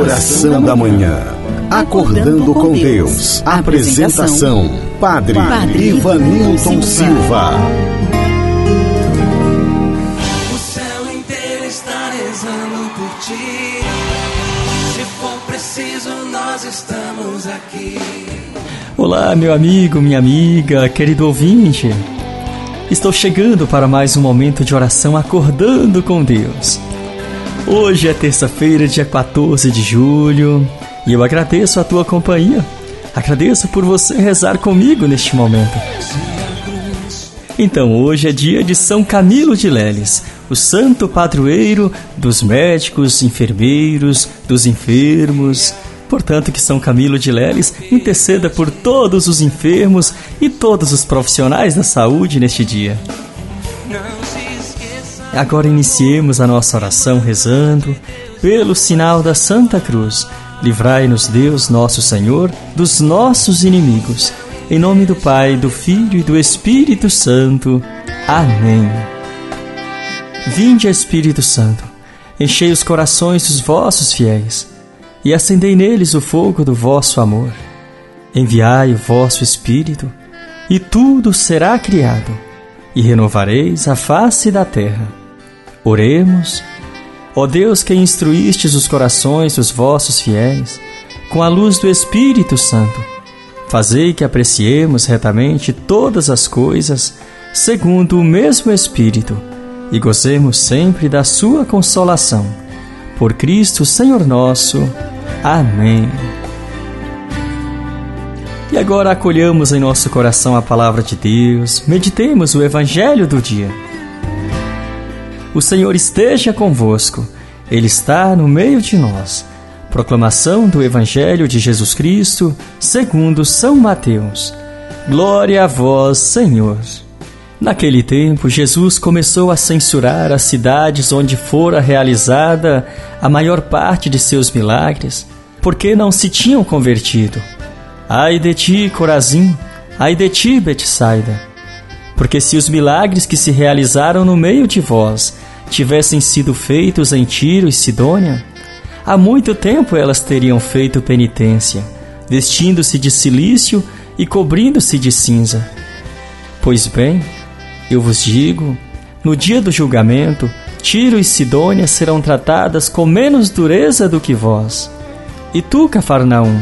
Oração da Manhã. Acordando com Deus. Apresentação: Padre, Padre Ivanilton Silva. O céu inteiro está rezando por ti. Se for preciso, nós estamos aqui. Olá, meu amigo, minha amiga, querido ouvinte. Estou chegando para mais um momento de oração acordando com Deus. Hoje é terça-feira, dia 14 de julho, e eu agradeço a tua companhia. Agradeço por você rezar comigo neste momento. Então, hoje é dia de São Camilo de Leles, o santo padroeiro dos médicos, enfermeiros, dos enfermos. Portanto, que São Camilo de Leles interceda por todos os enfermos e todos os profissionais da saúde neste dia. Agora iniciemos a nossa oração rezando pelo sinal da Santa Cruz. Livrai-nos, Deus nosso Senhor, dos nossos inimigos. Em nome do Pai, do Filho e do Espírito Santo. Amém. Vinde, Espírito Santo, enchei os corações dos vossos fiéis e acendei neles o fogo do vosso amor. Enviai o vosso Espírito, e tudo será criado, e renovareis a face da terra. Oremos. Ó Deus que instruístes os corações dos vossos fiéis, com a luz do Espírito Santo, fazei que apreciemos retamente todas as coisas, segundo o mesmo Espírito, e gozemos sempre da sua consolação. Por Cristo Senhor nosso. Amém. E agora acolhamos em nosso coração a palavra de Deus, meditemos o Evangelho do dia. O Senhor esteja convosco, Ele está no meio de nós. Proclamação do Evangelho de Jesus Cristo, segundo São Mateus. Glória a vós, Senhor. Naquele tempo, Jesus começou a censurar as cidades onde fora realizada a maior parte de seus milagres, porque não se tinham convertido. Ai de ti, Corazim! Ai de ti, Betsaida! Porque se os milagres que se realizaram no meio de vós tivessem sido feitos em Tiro e Sidônia, há muito tempo elas teriam feito penitência, vestindo-se de silício e cobrindo-se de cinza. Pois bem, eu vos digo, no dia do julgamento, Tiro e Sidônia serão tratadas com menos dureza do que vós. E tu, Cafarnaum,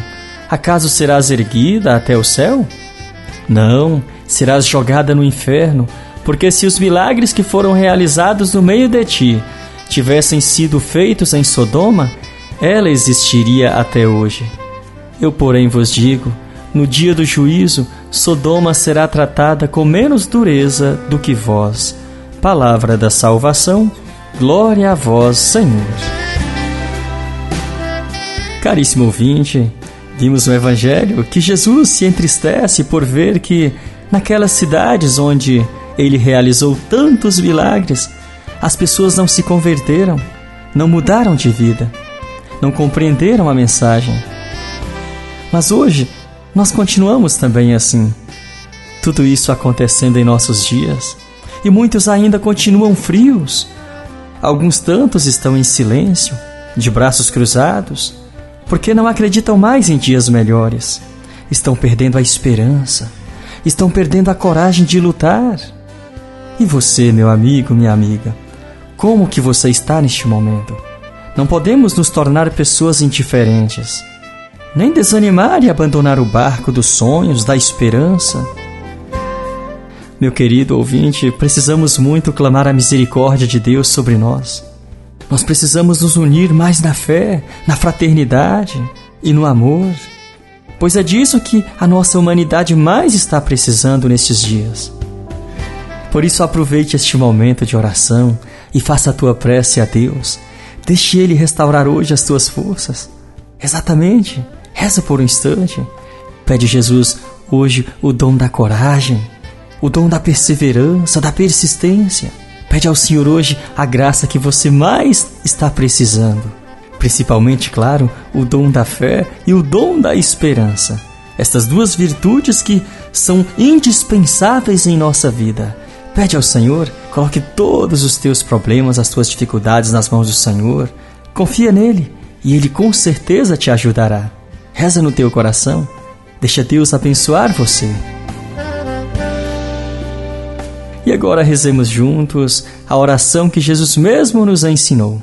acaso serás erguida até o céu? Não, serás jogada no inferno, porque se os milagres que foram realizados no meio de ti tivessem sido feitos em Sodoma, ela existiria até hoje. Eu, porém, vos digo: no dia do juízo, Sodoma será tratada com menos dureza do que vós. Palavra da salvação, glória a vós, Senhor. Caríssimo ouvinte, vimos no Evangelho que Jesus se entristece por ver que Naquelas cidades onde ele realizou tantos milagres, as pessoas não se converteram, não mudaram de vida, não compreenderam a mensagem. Mas hoje nós continuamos também assim. Tudo isso acontecendo em nossos dias e muitos ainda continuam frios. Alguns tantos estão em silêncio, de braços cruzados, porque não acreditam mais em dias melhores. Estão perdendo a esperança estão perdendo a coragem de lutar. E você, meu amigo, minha amiga, como que você está neste momento? Não podemos nos tornar pessoas indiferentes, nem desanimar e abandonar o barco dos sonhos, da esperança. Meu querido ouvinte, precisamos muito clamar a misericórdia de Deus sobre nós. Nós precisamos nos unir mais na fé, na fraternidade e no amor pois é disso que a nossa humanidade mais está precisando nestes dias. Por isso, aproveite este momento de oração e faça a tua prece a Deus. Deixe Ele restaurar hoje as tuas forças. Exatamente. Reza por um instante. Pede Jesus hoje o dom da coragem, o dom da perseverança, da persistência. Pede ao Senhor hoje a graça que você mais está precisando principalmente, claro, o dom da fé e o dom da esperança. Estas duas virtudes que são indispensáveis em nossa vida. Pede ao Senhor, coloque todos os teus problemas, as tuas dificuldades nas mãos do Senhor. Confia nele e Ele com certeza te ajudará. Reza no teu coração, deixa Deus abençoar você. E agora rezemos juntos a oração que Jesus mesmo nos ensinou.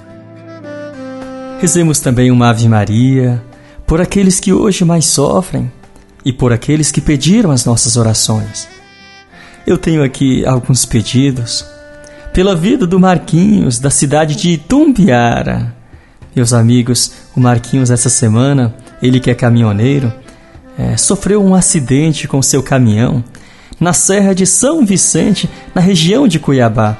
Rezemos também uma Ave Maria por aqueles que hoje mais sofrem e por aqueles que pediram as nossas orações. Eu tenho aqui alguns pedidos pela vida do Marquinhos, da cidade de Itumbiara. Meus amigos, o Marquinhos, essa semana, ele que é caminhoneiro, é, sofreu um acidente com seu caminhão na Serra de São Vicente, na região de Cuiabá.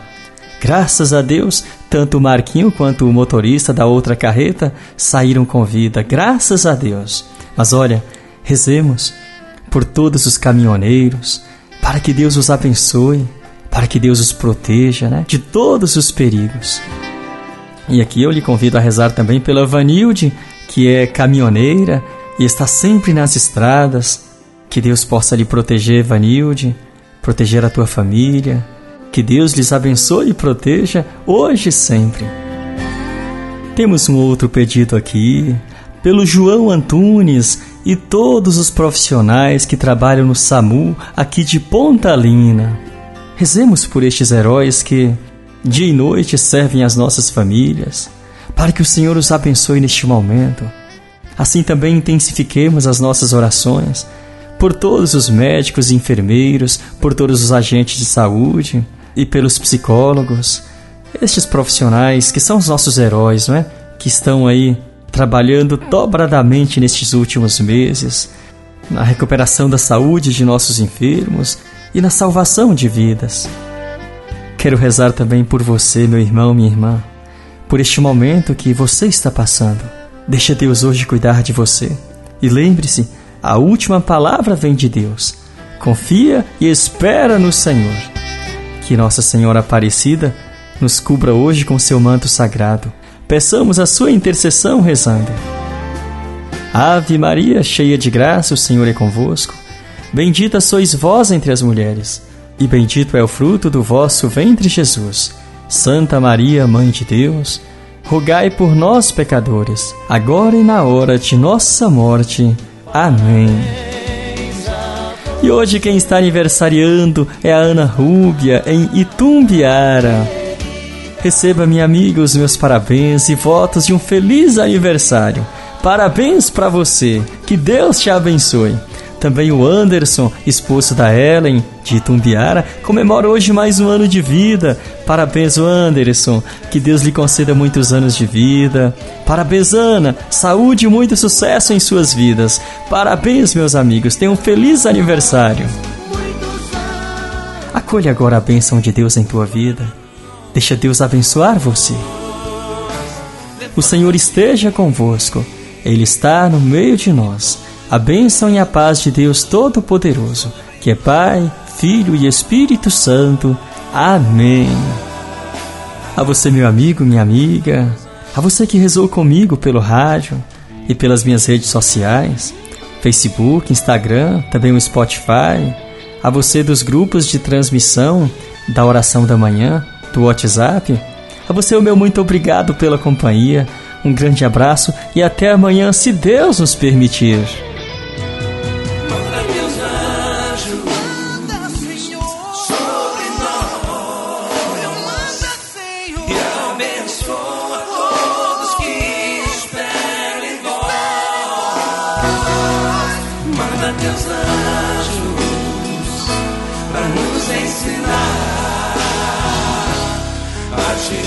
Graças a Deus, tanto o Marquinho quanto o motorista da outra carreta saíram com vida, graças a Deus. Mas olha, rezemos por todos os caminhoneiros, para que Deus os abençoe, para que Deus os proteja né, de todos os perigos. E aqui eu lhe convido a rezar também pela Vanilde, que é caminhoneira e está sempre nas estradas. Que Deus possa lhe proteger, Vanilde, proteger a tua família, que Deus lhes abençoe e proteja hoje e sempre. Temos um outro pedido aqui, pelo João Antunes e todos os profissionais que trabalham no SAMU aqui de Pontalina. Rezemos por estes heróis que, dia e noite, servem as nossas famílias, para que o Senhor os abençoe neste momento. Assim também intensifiquemos as nossas orações por todos os médicos e enfermeiros, por todos os agentes de saúde e pelos psicólogos, estes profissionais que são os nossos heróis, não é? Que estão aí trabalhando dobradamente nestes últimos meses na recuperação da saúde de nossos enfermos e na salvação de vidas. Quero rezar também por você, meu irmão, minha irmã, por este momento que você está passando. Deixa Deus hoje cuidar de você. E lembre-se, a última palavra vem de Deus. Confia e espera no Senhor. Que Nossa Senhora Aparecida nos cubra hoje com seu manto sagrado. Peçamos a sua intercessão rezando. Ave Maria, cheia de graça, o Senhor é convosco. Bendita sois vós entre as mulheres, e bendito é o fruto do vosso ventre, Jesus. Santa Maria, Mãe de Deus, rogai por nós, pecadores, agora e na hora de nossa morte. Amém. Hoje quem está aniversariando é a Ana Rúbia, em Itumbiara. Receba, minha amiga, os meus parabéns e votos de um feliz aniversário. Parabéns para você. Que Deus te abençoe. Também o Anderson, esposo da Ellen, de Itumbiara, comemora hoje mais um ano de vida. Parabéns, Anderson. Que Deus lhe conceda muitos anos de vida. Parabéns, Ana. Saúde e muito sucesso em suas vidas. Parabéns, meus amigos. Tenham um feliz aniversário. Acolha agora a bênção de Deus em tua vida. Deixa Deus abençoar você. O Senhor esteja convosco. Ele está no meio de nós a bênção e a paz de Deus Todo-Poderoso, que é Pai, Filho e Espírito Santo. Amém. A você, meu amigo, minha amiga, a você que rezou comigo pelo rádio e pelas minhas redes sociais, Facebook, Instagram, também o Spotify, a você dos grupos de transmissão da oração da manhã, do WhatsApp, a você o meu muito obrigado pela companhia, um grande abraço e até amanhã, se Deus nos permitir.